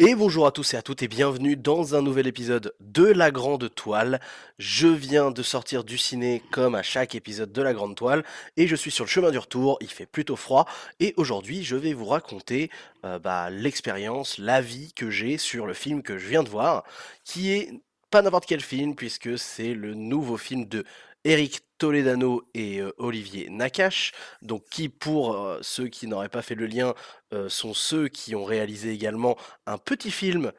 Et bonjour à tous et à toutes et bienvenue dans un nouvel épisode de La Grande Toile. Je viens de sortir du ciné comme à chaque épisode de La Grande Toile et je suis sur le chemin du retour, il fait plutôt froid et aujourd'hui je vais vous raconter euh, bah, l'expérience, l'avis que j'ai sur le film que je viens de voir qui est pas n'importe quel film puisque c'est le nouveau film de Eric Toledano et euh, Olivier Nakache, donc qui pour euh, ceux qui n'auraient pas fait le lien euh, sont ceux qui ont réalisé également un petit film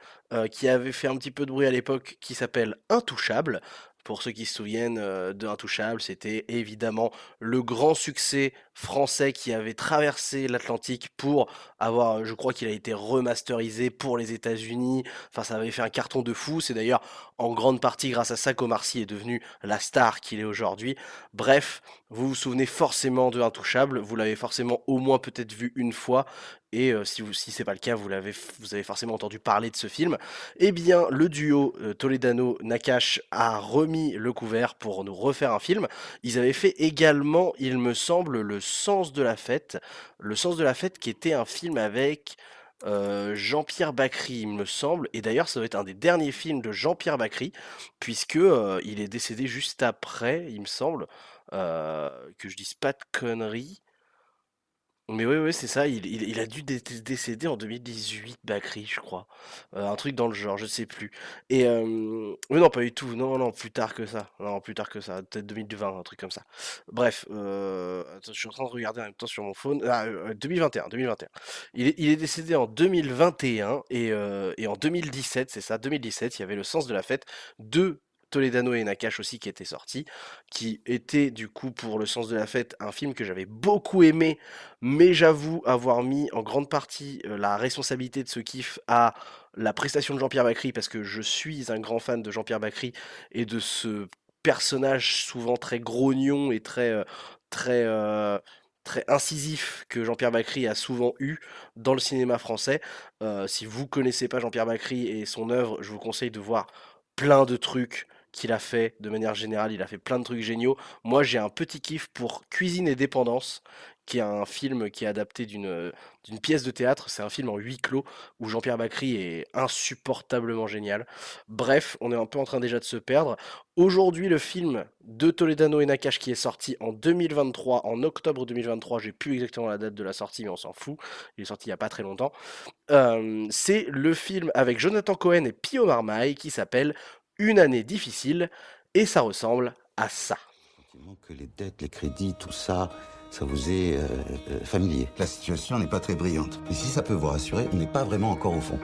qui avait fait un petit peu de bruit à l'époque qui s'appelle Intouchable. Pour ceux qui se souviennent de Intouchable, c'était évidemment le grand succès français qui avait traversé l'Atlantique pour avoir, je crois qu'il a été remasterisé pour les États-Unis. Enfin, ça avait fait un carton de fou. C'est d'ailleurs en grande partie grâce à ça qu'Omar Sy est devenu la star qu'il est aujourd'hui. Bref, vous vous souvenez forcément de Intouchable. Vous l'avez forcément au moins peut-être vu une fois. Et si, vous, si c'est pas le cas, vous, avez forcément entendu parler de ce film. Eh bien, le duo Toledano-Nakash a remis le couvert pour nous refaire un film. Ils avaient fait également, il me semble, le Sens de la fête. Le Sens de la fête qui était un film avec Jean-Pierre Bacry, il me semble. Et d'ailleurs, ça doit être un des derniers films de Jean-Pierre Bacry, puisque il est décédé juste après, il me semble. que je dise pas de conneries. Mais oui, oui, c'est ça. Il, il, a dû décéder en 2018, Bakri, je crois. Euh, un truc dans le genre, je sais plus. Et mais non, pas du tout. Non, non, plus tard que ça. Non, plus tard que ça. Peut-être 2020, un truc comme ça. Bref, euh, je suis en train de regarder en même temps sur mon phone. Ah, 2021, 2021. Il est, il est décédé en 2021 et, et en 2017, c'est ça, 2017, il y avait le sens de la fête de Toledano et Nakash aussi qui était sorti, qui était du coup pour le sens de la fête un film que j'avais beaucoup aimé, mais j'avoue avoir mis en grande partie euh, la responsabilité de ce kiff à la prestation de Jean-Pierre Bacry parce que je suis un grand fan de Jean-Pierre Bacry et de ce personnage souvent très grognon et très euh, très euh, très incisif que Jean-Pierre Bacry a souvent eu dans le cinéma français. si vous connaissez pas Jean-Pierre Bacry et son œuvre, je vous conseille de voir plein de trucs qu'il a fait de manière générale. Il a fait plein de trucs géniaux. Moi, j'ai un petit kiff pour Cuisine et Dépendance, qui est un film qui est adapté d'une d'une pièce de théâtre. C'est un film en huis clos où Jean-Pierre Bacry est insupportablement génial. Bref, on est un peu en train déjà de se perdre. Aujourd'hui, le film de Toledano et Nakash qui est sorti en 2023, en octobre 2023, j'ai plus exactement la date de la sortie, mais on s'en fout. Il est sorti il n'y a pas très longtemps. Euh, c'est le film avec Jonathan Cohen et Pio Marmaille qui s'appelle une année difficile, et ça ressemble à ça. Que les dettes, les crédits, tout ça, ça vous est euh, euh, familier. La situation n'est pas très brillante. Mais si ça peut vous rassurer, on n'est pas vraiment encore au fond.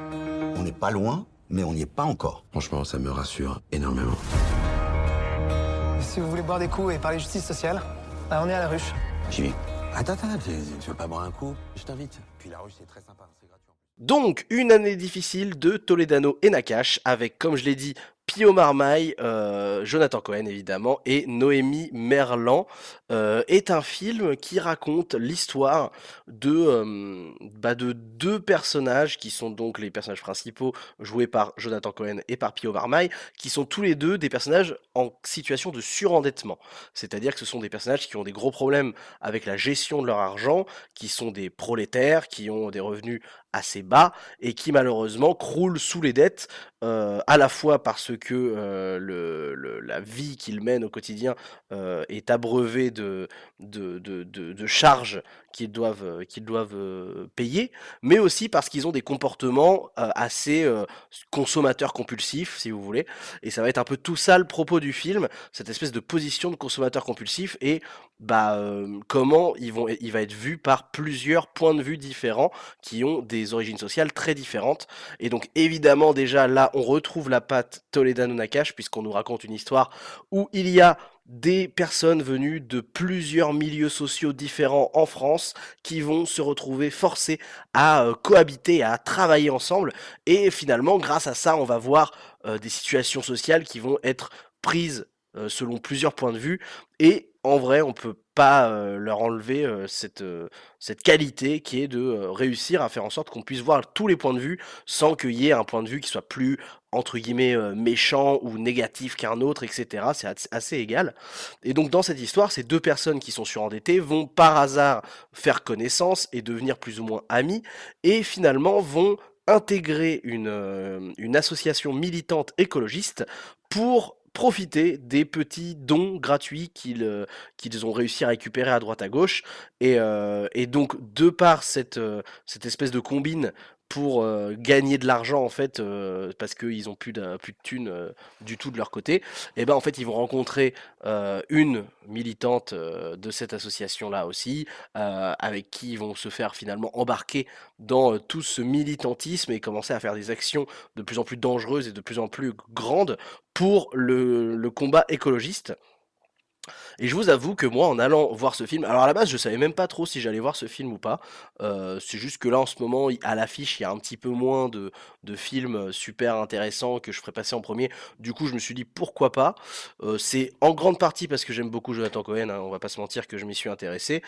On n'est pas loin, mais on n'y est pas encore. Franchement, ça me rassure énormément. Si vous voulez boire des coups et parler justice sociale, bah, on est à la ruche. J'y vais. Attends, attends, tu, veux pas boire un coup? Je t'invite. Puis la ruche, c'est très sympa, c'est gratuit. Donc, une année difficile de Toledano et Nakash, avec, comme je l'ai dit, Pio Marmaille, euh, Jonathan Cohen évidemment, et Noémie Merlan, euh, est un film qui raconte l'histoire de, euh, bah, de deux personnages qui sont donc les personnages principaux joués par Jonathan Cohen et par Pio Marmaille, qui sont tous les deux des personnages en situation de surendettement. C'est-à-dire que ce sont des personnages qui ont des gros problèmes avec la gestion de leur argent, qui sont des prolétaires, qui ont des revenus assez bas et qui malheureusement croulent sous les dettes à la fois parce que la vie qu'ils mènent au quotidien est abreuvée de charges qu'ils doivent, qu'ils doivent payer, mais aussi parce qu'ils ont des comportements assez consommateurs compulsifs, si vous voulez. Et ça va être un peu tout ça le propos du film, cette espèce de position de consommateur compulsif et bah, comment ils vont, il va être vu par plusieurs points de vue différents qui ont des origines sociales très différentes. Et donc évidemment déjà là, on retrouve la patte Toledano Nakash puisqu'on nous raconte une histoire où il y a des personnes venues de plusieurs milieux sociaux différents en France qui vont se retrouver forcés à cohabiter, à travailler ensemble. Et finalement, grâce à ça, on va voir des situations sociales qui vont être prises selon plusieurs points de vue. Et en vrai, on peut pas leur enlever cette, cette qualité qui est de réussir à faire en sorte qu'on puisse voir tous les points de vue sans qu'il y ait un point de vue qui soit plus entre guillemets méchant ou négatif qu'un autre, etc. C'est assez égal. Et donc dans cette histoire, ces deux personnes qui sont surendettées vont par hasard faire connaissance et devenir plus ou moins amis et finalement vont intégrer une, euh, une association militante écologiste pour profiter des petits dons gratuits qu'ils euh, ont réussi à récupérer à droite à gauche. Et, euh, et donc, de par cette, euh, cette espèce de combine pour euh, gagner de l'argent en fait euh, parce qu'ils ont plus de plus thunes euh, du tout de leur côté. Et ben en fait ils vont rencontrer une militante de cette association là aussi avec qui ils vont se faire finalement embarquer dans tout ce militantisme et commencer à faire des actions de plus en plus dangereuses et de plus en plus grandes pour le combat écologiste et je vous avoue que moi, en allant voir ce film, alors à la base, je savais même pas trop si j'allais voir ce film ou pas. Euh, c'est juste que là, en ce moment, à l'affiche, il y a un petit peu moins de, de films euh, super intéressants que je ferais passer en premier. Du coup, je me suis dit pourquoi pas? Euh, c'est en grande partie parce que j'aime beaucoup Jonathan Cohen, hein, on va pas se mentir que je m'y suis intéressé.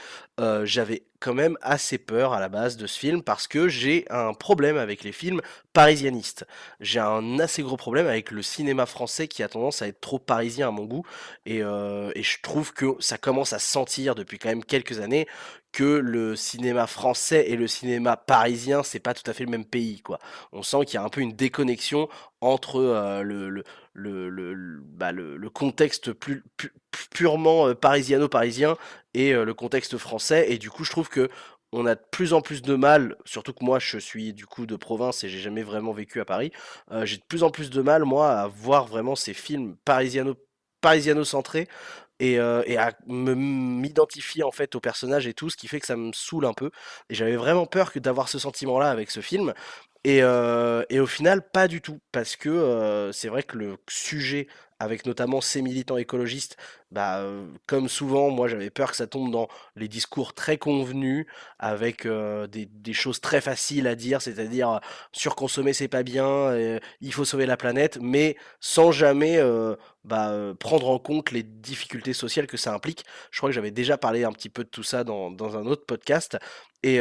J'avais quand même assez peur à la base de ce film parce que j'ai un problème avec les films parisianistes. J'ai un assez gros problème avec le cinéma français qui a tendance à être trop parisien à mon goût. Et, et je trouve que ça commence à se sentir depuis quand même quelques années que le cinéma français et le cinéma parisien, c'est pas tout à fait le même pays, quoi. On sent qu'il y a un peu une déconnexion entre euh, le, le, le, le, bah, contexte plus, pu- purement euh, parisiano-parisien et euh, le contexte français. Et du coup, je trouve que on a de plus en plus de mal, surtout que moi je suis du coup de province et j'ai jamais vraiment vécu à Paris, j'ai de plus en plus de mal moi à voir vraiment ces films parisiano parisiano-centrés et, euh, et à m'identifier en fait au personnage et tout, ce qui fait que ça me saoule un peu. Et j'avais vraiment peur que d'avoir ce sentiment-là avec ce film. Et, euh, au final, pas du tout, parce que euh, c'est vrai que le sujet, avec notamment ces militants écologistes, bah, euh, comme souvent, moi j'avais peur que ça tombe dans les discours très convenus, avec euh, des, des choses très faciles à dire, c'est-à-dire euh, surconsommer c'est pas bien, euh, il faut sauver la planète, mais sans jamais bah, prendre en compte les difficultés sociales que ça implique. Je crois que j'avais déjà parlé un petit peu de tout ça dans, dans un autre podcast. Et,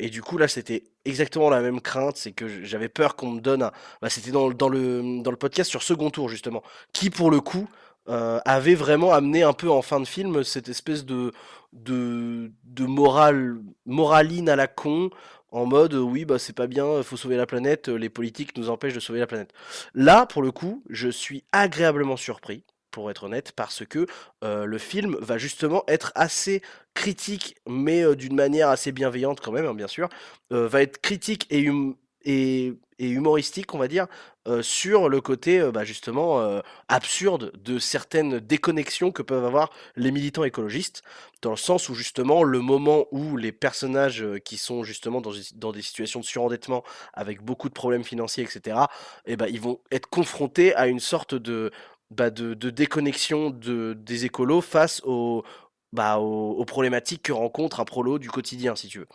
et du coup, là, c'était exactement la même crainte. C'est que j'avais peur qu'on me donne bah, c'était dans, dans, le, dans le podcast sur Second Tour, justement. Qui, pour le coup, euh, avait vraiment amené un peu en fin de film cette espèce de, de, morale, moraline à la con. En mode, euh, oui, bah c'est pas bien, faut sauver la planète, euh, les politiques nous empêchent de sauver la planète. Là, pour le coup, je suis agréablement surpris, pour être honnête, parce que euh, le film va justement être assez critique, mais euh, d'une manière assez bienveillante quand même, hein, bien sûr, euh, va être critique et, hum- et, et humoristique, on va dire, euh, sur le côté euh, bah, justement euh, absurde de certaines déconnexions que peuvent avoir les militants écologistes, dans le sens où justement le moment où les personnages qui sont justement dans, des situations de surendettement avec beaucoup de problèmes financiers, etc., eh ben, ils vont être confrontés à une sorte de, bah, de, déconnexion de, des écolos face aux, bah, aux problématiques que rencontre un prolo du quotidien, si tu veux.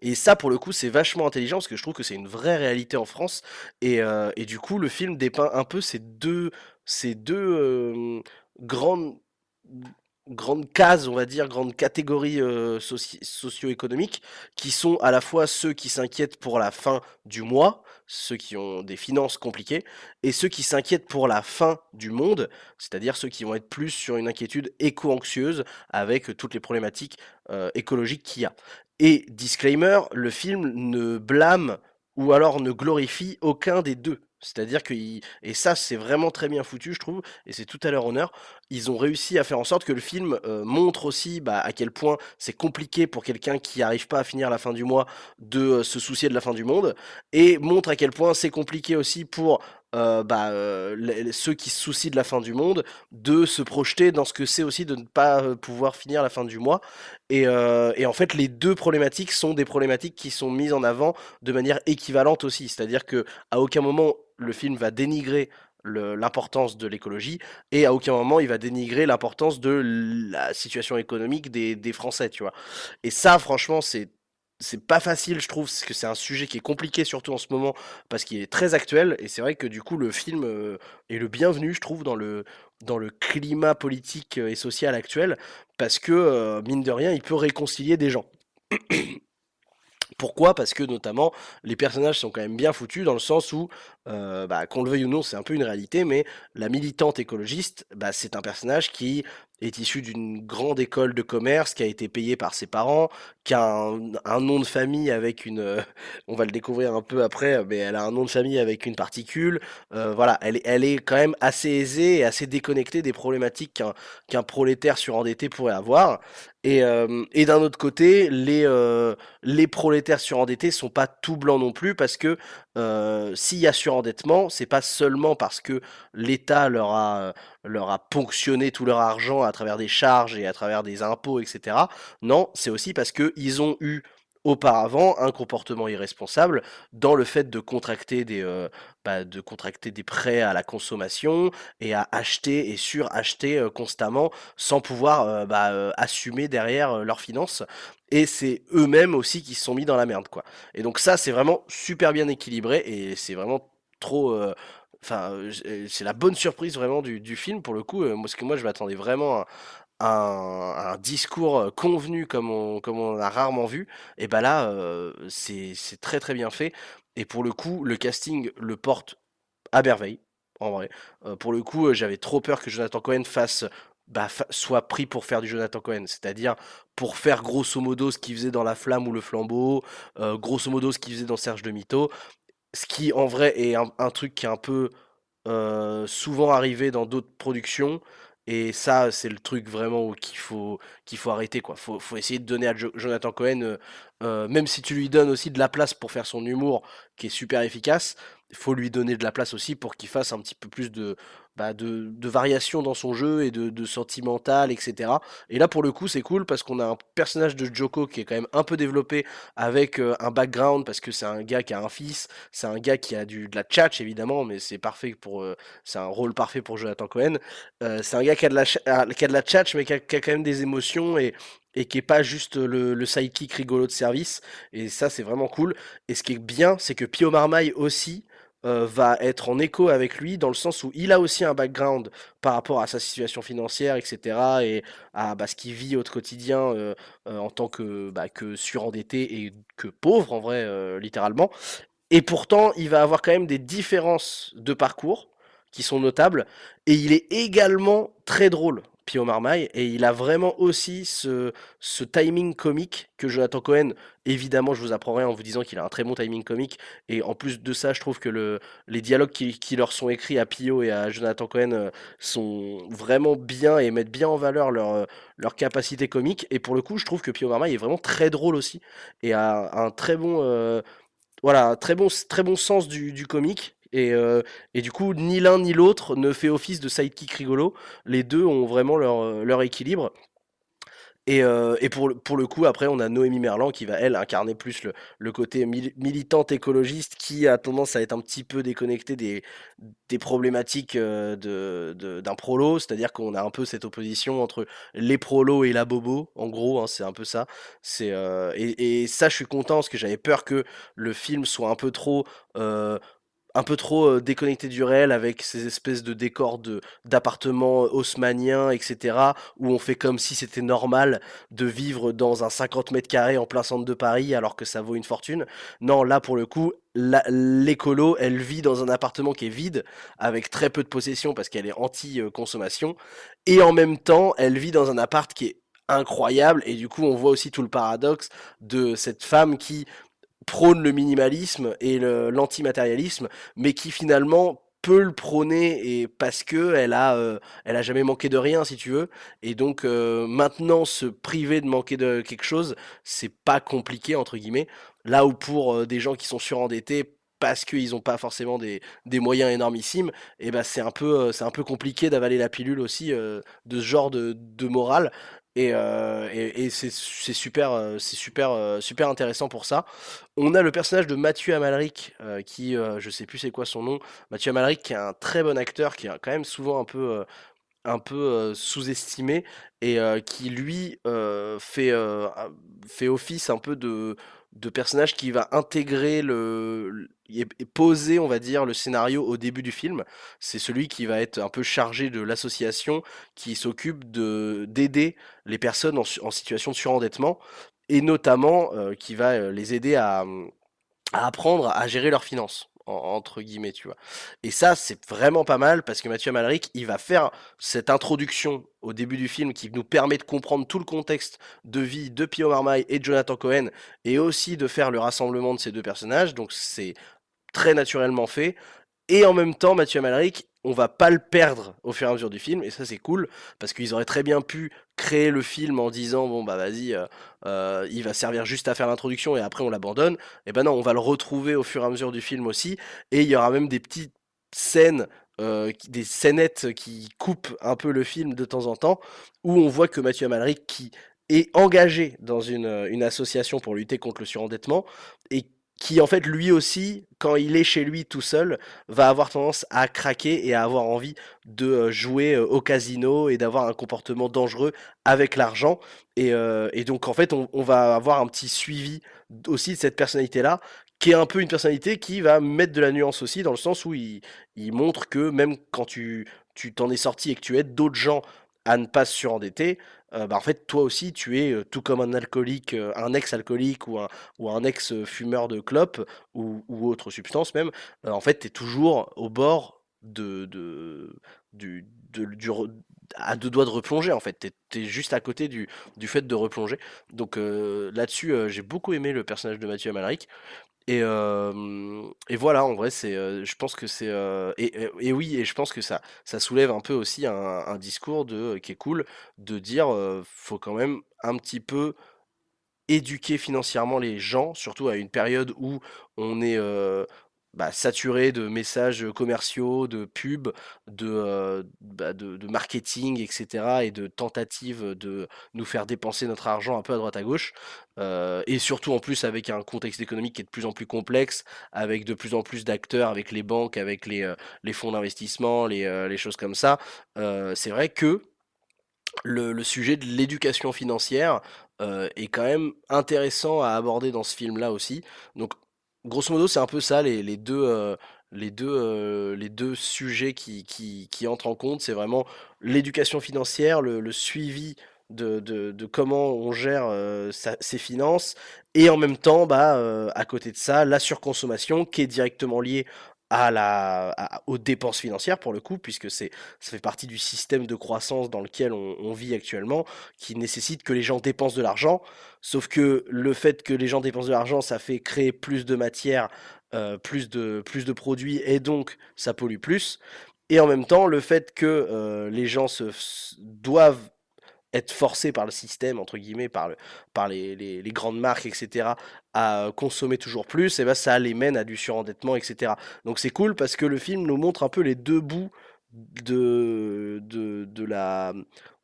Et ça, pour le coup, c'est vachement intelligent parce que je trouve que c'est une vraie réalité en France. Et, euh, et du coup, le film dépeint un peu ces deux, ces deux grandes, grandes cases, on va dire, grandes catégories euh, soci- socio-économiques, qui sont à la fois ceux qui s'inquiètent pour la fin du mois, ceux qui ont des finances compliquées, et ceux qui s'inquiètent pour la fin du monde, c'est-à-dire ceux qui vont être plus sur une inquiétude éco-anxieuse avec toutes les problématiques écologiques qu'il y a. Et disclaimer, le film ne blâme ou alors ne glorifie aucun des deux. C'est-à-dire que, et ça c'est vraiment très bien foutu je trouve, et c'est tout à leur honneur, ils ont réussi à faire en sorte que le film euh, montre aussi bah, à quel point c'est compliqué pour quelqu'un qui n'arrive pas à finir la fin du mois de euh, se soucier de la fin du monde, et montre à quel point c'est compliqué aussi pour euh, bah, euh, ceux qui se soucient de la fin du monde de se projeter dans ce que c'est aussi de ne pas euh, pouvoir finir la fin du mois. Et, euh, et en fait, les deux problématiques sont des problématiques qui sont mises en avant de manière équivalente aussi. C'est-à-dire que à aucun moment le film va dénigrer l'importance de l'écologie et à aucun moment il va dénigrer l'importance de la situation économique des, des Français, tu vois. Et ça, franchement, c'est c'est pas facile, je trouve, parce que c'est un sujet qui est compliqué, surtout en ce moment, parce qu'il est très actuel. Et c'est vrai que du coup, le film euh, est le bienvenu, je trouve, dans le, dans le climat politique euh, et social actuel, parce que, euh, mine de rien, il peut réconcilier des gens. Pourquoi? Parce que notamment les personnages sont quand même bien foutus dans le sens où, euh, bah, qu'on le veuille ou non, c'est un peu une réalité, mais la militante écologiste, bah, c'est un personnage qui est issu d'une grande école de commerce, qui a été payé par ses parents, qui a un, nom de famille avec une, euh, on va le découvrir un peu après, mais elle a un nom de famille avec une particule. Euh, voilà, elle, elle est quand même assez aisée et assez déconnectée des problématiques qu'un qu'un prolétaire surendetté pourrait avoir. Et, euh, et d'un autre côté, les, euh, prolétaires surendettés sont pas tout blancs non plus parce que euh, s'il y a surendettement, c'est pas seulement parce que l'État leur a ponctionné tout leur argent à travers des charges et à travers des impôts, etc. Non, c'est aussi parce qu'ils ont eu auparavant un comportement irresponsable dans le fait de contracter des, euh, bah, de contracter des prêts à la consommation et à acheter et suracheter euh, constamment sans pouvoir euh, bah, assumer derrière leurs finances. Et c'est eux-mêmes aussi qui se sont mis dans la merde, quoi. Et donc ça, c'est vraiment super bien équilibré et c'est vraiment trop... Enfin, c'est la bonne surprise vraiment du, du film pour le coup, parce que moi je m'attendais vraiment à, un, discours convenu comme on, comme on a rarement vu, et bah là, c'est très très bien fait. Et pour le coup, le casting le porte à merveille, en vrai. pour le coup, j'avais trop peur que Jonathan Cohen fasse bah, soit pris pour faire du Jonathan Cohen, c'est-à-dire pour faire grosso modo ce qu'il faisait dans La Flamme ou Le Flambeau, grosso modo ce qu'il faisait dans Serge de Mito, ce qui en vrai est un, truc qui est un peu souvent arrivé dans d'autres productions, et ça, c'est le truc vraiment qu'il faut, arrêter. Faut, faut essayer de donner à Jonathan Cohen, euh, euh, même si tu lui donnes aussi de la place pour faire son humour, qui est super efficace, il faut lui donner de la place aussi pour qu'il fasse un petit peu plus de, bah, de, de variation dans son jeu et de, de sentimental, etc. Et là, pour le coup, c'est cool parce qu'on a un personnage de Joko qui est quand même un peu développé avec euh, un background parce que c'est un gars qui a un fils, c'est un gars qui a du, de la tchatch évidemment, mais c'est parfait pour, euh, c'est un rôle parfait pour Jonathan Cohen. Euh, c'est un gars qui a de la, ah, qui a de la tchatch mais qui a, qui a, quand même des émotions et, et qui est pas juste le, le sidekick rigolo de service. Et ça, c'est vraiment cool. Et ce qui est bien, c'est que Pio Marmaille aussi, euh, va être en écho avec lui dans le sens où il a aussi un background par rapport à sa situation financière, etc. et à bah, ce qu'il vit au quotidien euh, euh, en tant que, bah, que surendetté et que pauvre en vrai, littéralement. Et pourtant, il va avoir quand même des différences de parcours qui sont notables et il est également très drôle. Pio Marmaille, et il a vraiment aussi ce, timing comique que Jonathan Cohen, évidemment, je vous apprends rien en vous disant qu'il a un très bon timing comique, et en plus de ça, je trouve que le, les dialogues qui, leur sont écrits à Pio et à Jonathan Cohen euh, sont vraiment bien et mettent bien en valeur leur, euh, leur capacité comique, et pour le coup, je trouve que Pio Marmaille est vraiment très drôle aussi, et a un très bon... Euh, voilà, très bon, très bon sens du comique, et, euh, et, du coup, ni l'un ni l'autre ne fait office de sidekick rigolo. Les deux ont vraiment leur, euh, leur équilibre. Et, euh, et pour, pour, le coup, après, on a Noémie Merlan qui va, elle, incarner plus le, le côté militante écologiste qui a tendance à être un petit peu déconnecté des, des problématiques de, de, d'un prolo. C'est-à-dire qu'on a un peu cette opposition entre les prolos et la bobo. En gros, hein, c'est un peu ça. Et, et, ça, je suis content parce que j'avais peur que le film soit un peu trop un peu trop déconnecté du réel avec ces espèces de décors de d'appartements haussmanniens, etc. où on fait comme si c'était normal de vivre dans un 50 mètres carrés en plein centre de Paris alors que ça vaut une fortune. Non, là pour le coup, l'écolo, elle vit dans un appartement qui est vide avec très peu de possession parce qu'elle est anti-consommation et en même temps, elle vit dans un appart qui est incroyable et du coup on voit aussi tout le paradoxe de cette femme qui prône le minimalisme et l'antimatérialisme, mais qui finalement peut le prôner et parce que elle a euh, elle a jamais manqué de rien si tu veux et donc euh, maintenant se priver de manquer de quelque chose c'est pas compliqué entre guillemets là où pour euh, des gens qui sont surendettés parce qu'ils n'ont pas forcément des, des, moyens énormissimes, et ben c'est un peu c'est un peu compliqué d'avaler la pilule aussi de ce genre de, de morale. Euh, et, c'est super, euh, c'est super, euh, super intéressant pour ça. On a le personnage de Mathieu Amalric, qui, je sais plus c'est quoi son nom, Mathieu Amalric, qui est un très bon acteur, qui est quand même souvent un peu, un peu sous-estimé, et qui lui fait, fait office un peu de, de personnage qui va intégrer le, et poser, on va dire, le scénario au début du film. C'est celui qui va être un peu chargé de l'association qui s'occupe de d'aider les personnes en, situation de surendettement. et notamment qui va les aider à apprendre à gérer leurs finances entre guillemets, tu vois. Et ça, c'est vraiment pas mal parce que Mathieu Amalric, il va faire cette introduction au début du film qui nous permet de comprendre tout le contexte de vie de Pio Marmaille et de Jonathan Cohen et aussi de faire le rassemblement de ces deux personnages. Donc c'est très naturellement fait. Et en même temps, Mathieu Amalric, on va pas le perdre au fur et à mesure du film, et ça c'est cool, parce qu'ils auraient très bien pu créer le film en disant, bon bah vas-y, euh, euh, il va servir juste à faire l'introduction et après on l'abandonne. Et ben non, on va le retrouver au fur et à mesure du film aussi, et il y aura même des petites scènes euh, des scénettes qui coupent un peu le film de temps en temps, où on voit que Mathieu Amalric, qui est engagé dans une, une, association pour lutter contre le surendettement, et qui en fait lui aussi, quand il est chez lui tout seul, va avoir tendance à craquer et à avoir envie de euh, jouer euh, au casino et d'avoir un comportement dangereux avec l'argent. Et, euh, donc en fait, on, va avoir un petit suivi aussi de cette personnalité-là, qui est un peu une personnalité qui va mettre de la nuance aussi, dans le sens où il, montre que même quand tu tu t'en es sorti et que tu aides d'autres gens à ne pas se surendetter, euh, bah, en fait, toi aussi, tu es tout comme un alcoolique, un ex-alcoolique ou un, ou un ex-fumeur de clope ou, ou, autre substance même. en fait, tu es toujours au bord de, de, du, de, du, à deux doigts de replonger en fait. Tu es, juste à côté du, du fait de replonger. Donc là-dessus, j'ai beaucoup aimé le personnage de Mathieu Amalric. Et, et voilà, en vrai, c'est, je pense que c'est, et, et, oui, et je pense que ça, ça soulève un peu aussi un, discours de qui est cool, de dire, faut quand même un petit peu éduquer financièrement les gens, surtout à une période où on est, bah, saturé de messages commerciaux, de pubs, de, bah, de, marketing, etc. et de tentatives de nous faire dépenser notre argent un peu à droite à gauche. et surtout en plus avec un contexte économique qui est de plus en plus complexe, avec de plus en plus d'acteurs, avec les banques, avec les, les fonds d'investissement, les, les, choses comme ça. c'est vrai que le, le, sujet de l'éducation financière est quand même intéressant à aborder dans ce film-là aussi. Donc grosso modo, c'est un peu ça, les, deux, euh, les, deux, euh, les deux sujets qui, qui, entrent en compte. C'est vraiment l'éducation financière, le, suivi de, de, comment on gère euh, ses finances, et en même temps, bah, à côté de ça, la surconsommation qui est directement liée à la, aux dépenses financières pour le coup, puisque c'est, ça fait partie du système de croissance dans lequel on, vit actuellement, qui nécessite que les gens dépensent de l'argent. Sauf que le fait que les gens dépensent de l'argent, ça fait créer plus de matière, euh, plus, de, plus de produits, et donc ça pollue plus. Et en même temps, le fait que euh, les gens se, doivent être forcés par le système, entre guillemets, par, le, par les, les, grandes marques, etc., à consommer toujours plus, et ben ça les mène à du surendettement, etc. Donc c'est cool parce que le film nous montre un peu les deux bouts de, de, de la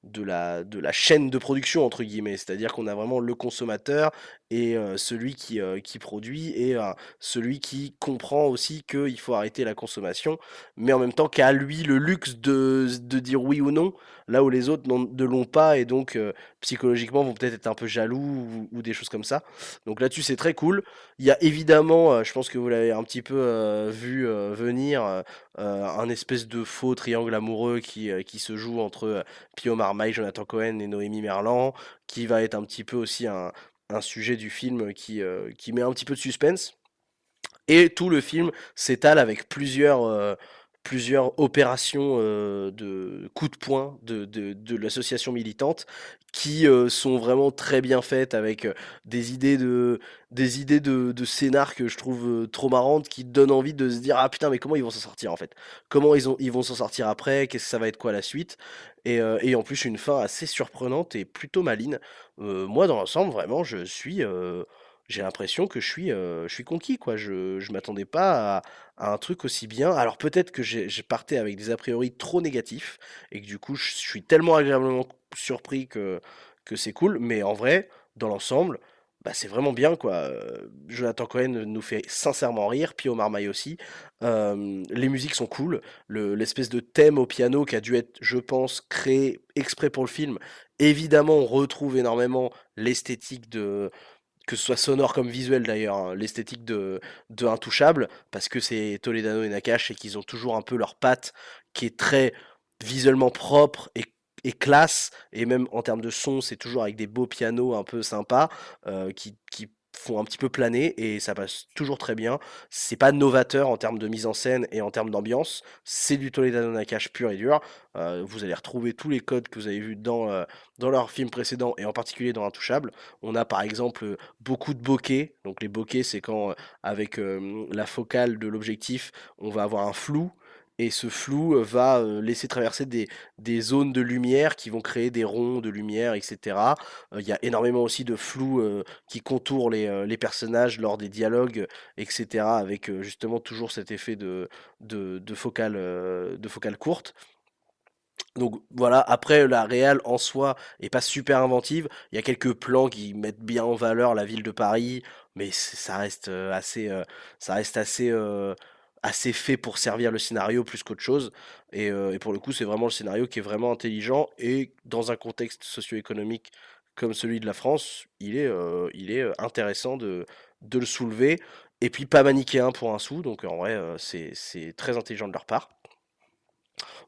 de la, de la chaîne de production, entre guillemets. C'est-à-dire qu'on a vraiment le consommateur et celui qui, qui produit et celui qui comprend aussi qu'il faut arrêter la consommation, mais en même temps qu'à lui le luxe de, de, dire oui ou non, là où les autres ne l'ont pas et donc psychologiquement vont peut-être être un peu jaloux ou, des choses comme ça. Donc là-dessus c'est très cool. Il y a évidemment, je pense que vous l'avez un petit peu vu venir, un espèce de faux triangle amoureux qui, qui se joue entre Pio Marmaille, Jonathan Cohen et Noémie Merlan, qui va être un petit peu aussi un, un sujet du film qui, euh, qui met un petit peu de suspense. Et tout le film s'étale avec plusieurs, euh, plusieurs opérations euh, de coups de poing de, de, de l'association militante qui sont vraiment très bien faites avec des idées de des idées de, de scénar que je trouve trop marrantes qui donnent envie de se dire ah putain mais comment ils vont s'en sortir en fait? Comment ils, ont, ils vont s'en sortir après? Qu'est-ce que ça va être quoi la suite? Et, et, en plus une fin assez surprenante et plutôt maline moi dans l'ensemble vraiment je suis j'ai l'impression que je suis, je suis conquis, quoi. Je, je m'attendais pas à, un truc aussi bien. Alors peut-être que j'ai parté avec des a priori trop négatifs et que du coup je suis tellement agréablement surpris que, que c'est cool. Mais en vrai, dans l'ensemble, bah, c'est vraiment bien, quoi. Jonathan Cohen nous fait sincèrement rire, Pio Marmaille aussi. les musiques sont cool. L'espèce de thème au piano qui a dû être, je pense, créé exprès pour le film. Évidemment, on retrouve énormément l'esthétique de que ce soit sonore comme visuel d'ailleurs, hein, l'esthétique de, de Intouchable, parce que c'est Toledano et Nakash et qu'ils ont toujours un peu leur patte qui est très visuellement propre et classe. Et même en termes de son c'est toujours avec des beaux pianos un peu sympas euh, qui font un petit peu planer et ça passe toujours très bien. C'est pas novateur en termes de mise en scène et en termes d'ambiance. C'est du Toledano Nakash pur et dur. Euh, vous allez retrouver tous les codes que vous avez vus dans, euh, dans leurs films précédents et en particulier dans Intouchable. On a par exemple beaucoup de bokeh. Donc les bokeh, c'est quand euh, avec euh, la focale de l'objectif, on va avoir un flou et ce flou va laisser traverser des, des zones de lumière qui vont créer des ronds de lumière, etc. Il y a énormément aussi de flou qui contourne les, les personnages lors des dialogues, etc. Avec justement toujours cet effet de, de, de focale, de focale courte. Donc voilà, après la réal en soi est pas super inventive, il y a quelques plans qui mettent bien en valeur la ville de Paris, mais ça reste assez, ça reste assez, assez fait pour servir le scénario plus qu'autre chose. Et, euh, et pour le coup, c'est vraiment le scénario qui est vraiment intelligent et dans un contexte socio-économique comme celui de la France, il est, euh, euh, intéressant de, le soulever. Et puis pas manichéen pour un sou, donc en vrai, c'est très intelligent de leur part.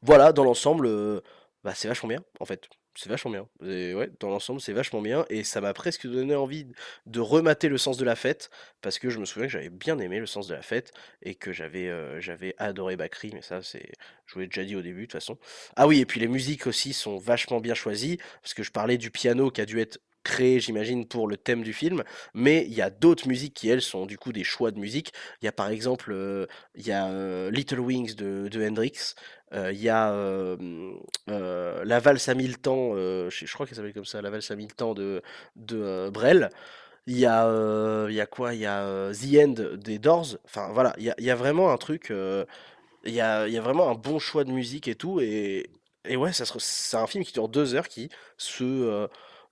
Voilà, dans l'ensemble, bah, c'est vachement bien, en fait. C'est vachement bien. Ouais, dans l'ensemble, c'est vachement bien. Et ça m'a presque donné envie de remater le sens de la fête, parce que je me souviens que j'avais bien aimé le sens de la fête, et que j'avais euh, j'avais adoré Bakri, mais ça, c'est, je vous l'ai déjà dit au début, de toute façon. Ah oui, et puis les musiques aussi sont vachement bien choisies, parce que je parlais du piano qui a dû être créé, j'imagine, pour le thème du film, mais il y a d'autres musiques qui, elles, sont du coup des choix de musique. Il y a par exemple, euh, il y a euh, Little Wings de, de Hendrix, euh, il y a euh, La valse à mille temps, je, crois qu'elle s'appelle comme ça, La valse à mille temps de, de Brel. Il y a, il y a quoi? Il y a The End des Doors. Enfin voilà, il y a, il y a vraiment un truc, il y a, il y a vraiment un bon choix de musique et tout. Et, et ouais, c'est un film qui dure deux heures qui se,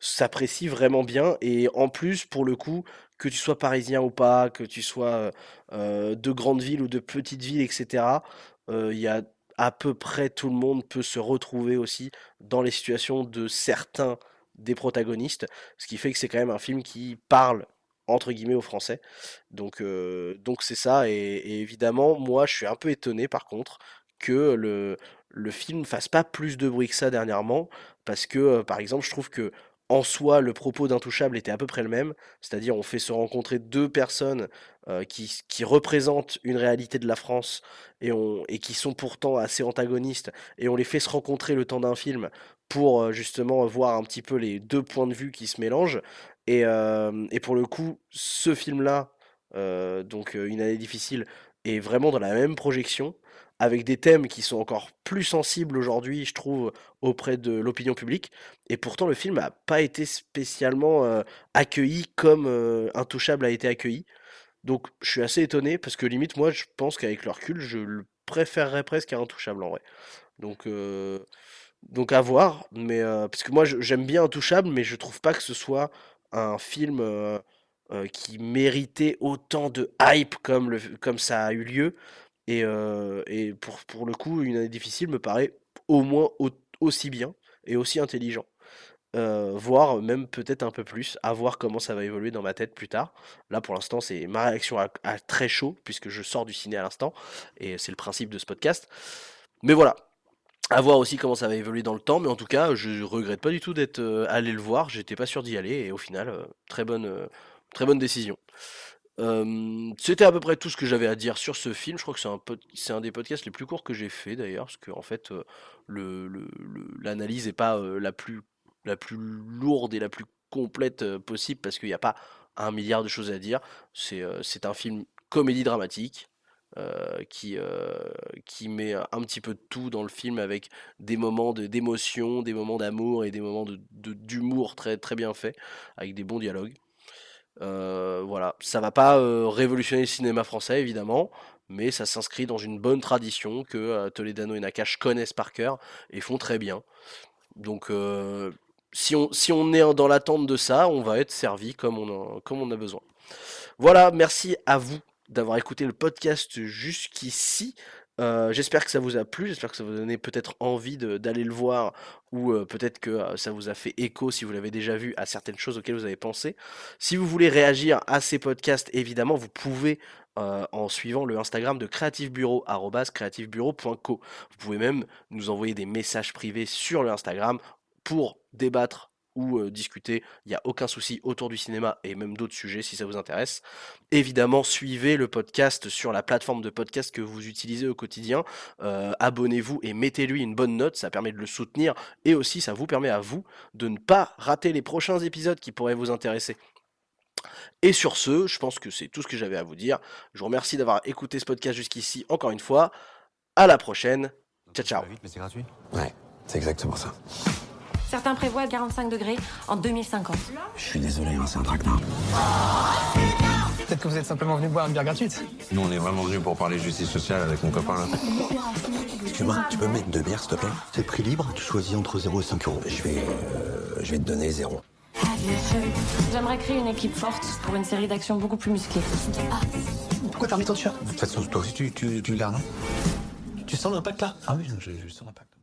s'apprécie vraiment bien. Et en plus, pour le coup, que tu sois parisien ou pas, que tu sois de grande ville ou de petite ville, etc., il y a à peu près tout le monde peut se retrouver aussi dans les situations de certains des protagonistes, ce qui fait que c'est quand même un film qui parle entre guillemets aux Français. Donc donc c'est ça et, et évidemment moi je suis un peu étonné par contre que le le film fasse pas plus de bruit que ça dernièrement parce que par exemple je trouve que en soi, le propos d'Intouchable était à peu près le même, c'est-à-dire on fait se rencontrer deux personnes euh, qui, qui représentent une réalité de la France et, qui sont pourtant assez antagonistes, et on les fait se rencontrer le temps d'un film pour euh, justement voir un petit peu les deux points de vue qui se mélangent. Et, euh, et pour le coup, ce film-là, euh, donc euh, Une année difficile, est vraiment dans la même projection, avec des thèmes qui sont encore plus sensibles aujourd'hui, je trouve, auprès de l'opinion publique. Et pourtant, le film n'a pas été spécialement accueilli comme euh, Intouchable a été accueilli. Donc, je suis assez étonné parce que limite, moi, je pense qu'avec le recul, je le préférerais presque à Intouchable en vrai. Donc, donc à voir. Mais parce que moi, j'aime bien Intouchable, mais je trouve pas que ce soit un film qui méritait autant de hype comme comme ça a eu lieu. Et, pour, pour le coup, une année difficile me paraît au moins au- aussi bien et aussi intelligent voire même peut-être un peu plus, à voir comment ça va évoluer dans ma tête plus tard. Là, pour l'instant, c'est ma réaction à, très chaud, puisque je sors du ciné à l'instant, et c'est le principe de ce podcast. Mais voilà, à voir aussi comment ça va évoluer dans le temps, mais en tout cas, je regrette pas du tout d'être allé le voir, j'étais pas sûr d'y aller, et au final, très bonne, très bonne décision. C'était à peu près tout ce que j'avais à dire sur ce film. Je crois que c'est un, des podcasts les plus courts que j'ai fait d'ailleurs, parce que en fait, l'analyse n'est pas la plus, lourde et la plus complète possible, parce qu'il n'y a pas un milliard de choses à dire. C'est un film comédie dramatique. qui, met un petit peu de tout dans le film avec des moments de- d'émotion, des moments d'amour et des moments de, d'humour très bien faits, avec des bons dialogues. Euh, voilà, ça va pas euh, révolutionner le cinéma français évidemment, mais ça s'inscrit dans une bonne tradition que euh, Toledano et Nakash connaissent par cœur et font très bien. Donc si on, si on est dans l'attente de ça, on va être servi comme on comme on a besoin. Voilà, merci à vous d'avoir écouté le podcast jusqu'ici. Euh, j'espère que ça vous a plu, j'espère que ça vous a peut-être envie d'aller le voir ou euh, peut-être que euh, ça vous a fait écho si vous l'avez déjà vu à certaines choses auxquelles vous avez pensé. Si vous voulez réagir à ces podcasts, évidemment, vous pouvez en suivant le Instagram de Creative Bureau, creativebureau.co. Vous pouvez même nous envoyer des messages privés sur le Instagram pour débattre ou euh, discuter. Il n'y a aucun souci autour du cinéma et même d'autres sujets si ça vous intéresse. Évidemment, suivez le podcast sur la plateforme de podcast que vous utilisez au quotidien. Euh, Abonnez-vous et mettez-lui une bonne note, ça permet de le soutenir et aussi ça vous permet à vous de ne pas rater les prochains épisodes qui pourraient vous intéresser. Et sur ce, je pense que c'est tout ce que j'avais à vous dire. Je vous remercie d'avoir écouté ce podcast jusqu'ici encore une fois. À la prochaine. Ciao ciao. Vite, mais c'est gratuit? Ouais, c'est exactement ça. Certains prévoient 45 degrés en 2050. Je suis désolé, hein, c'est un traquenard. Peut-être que vous êtes simplement venu boire une bière gratuite. Nous, on est vraiment venus pour parler justice sociale avec mon copain là. Excuse-moi, tu peux me mettre deux bières, s'il te plaît? C'est prix libre, tu choisis entre 0 et 5 euros. Je vais, euh, je vais te donner 0. J'aimerais créer une équipe forte pour une série d'actions beaucoup plus musclées. Pourquoi t'as remis ton t-shirt? De toute façon, toi aussi, tu, tu, tu le gardes, non? Tu sens l'impact là? Ah oui, je, je sens l'impact.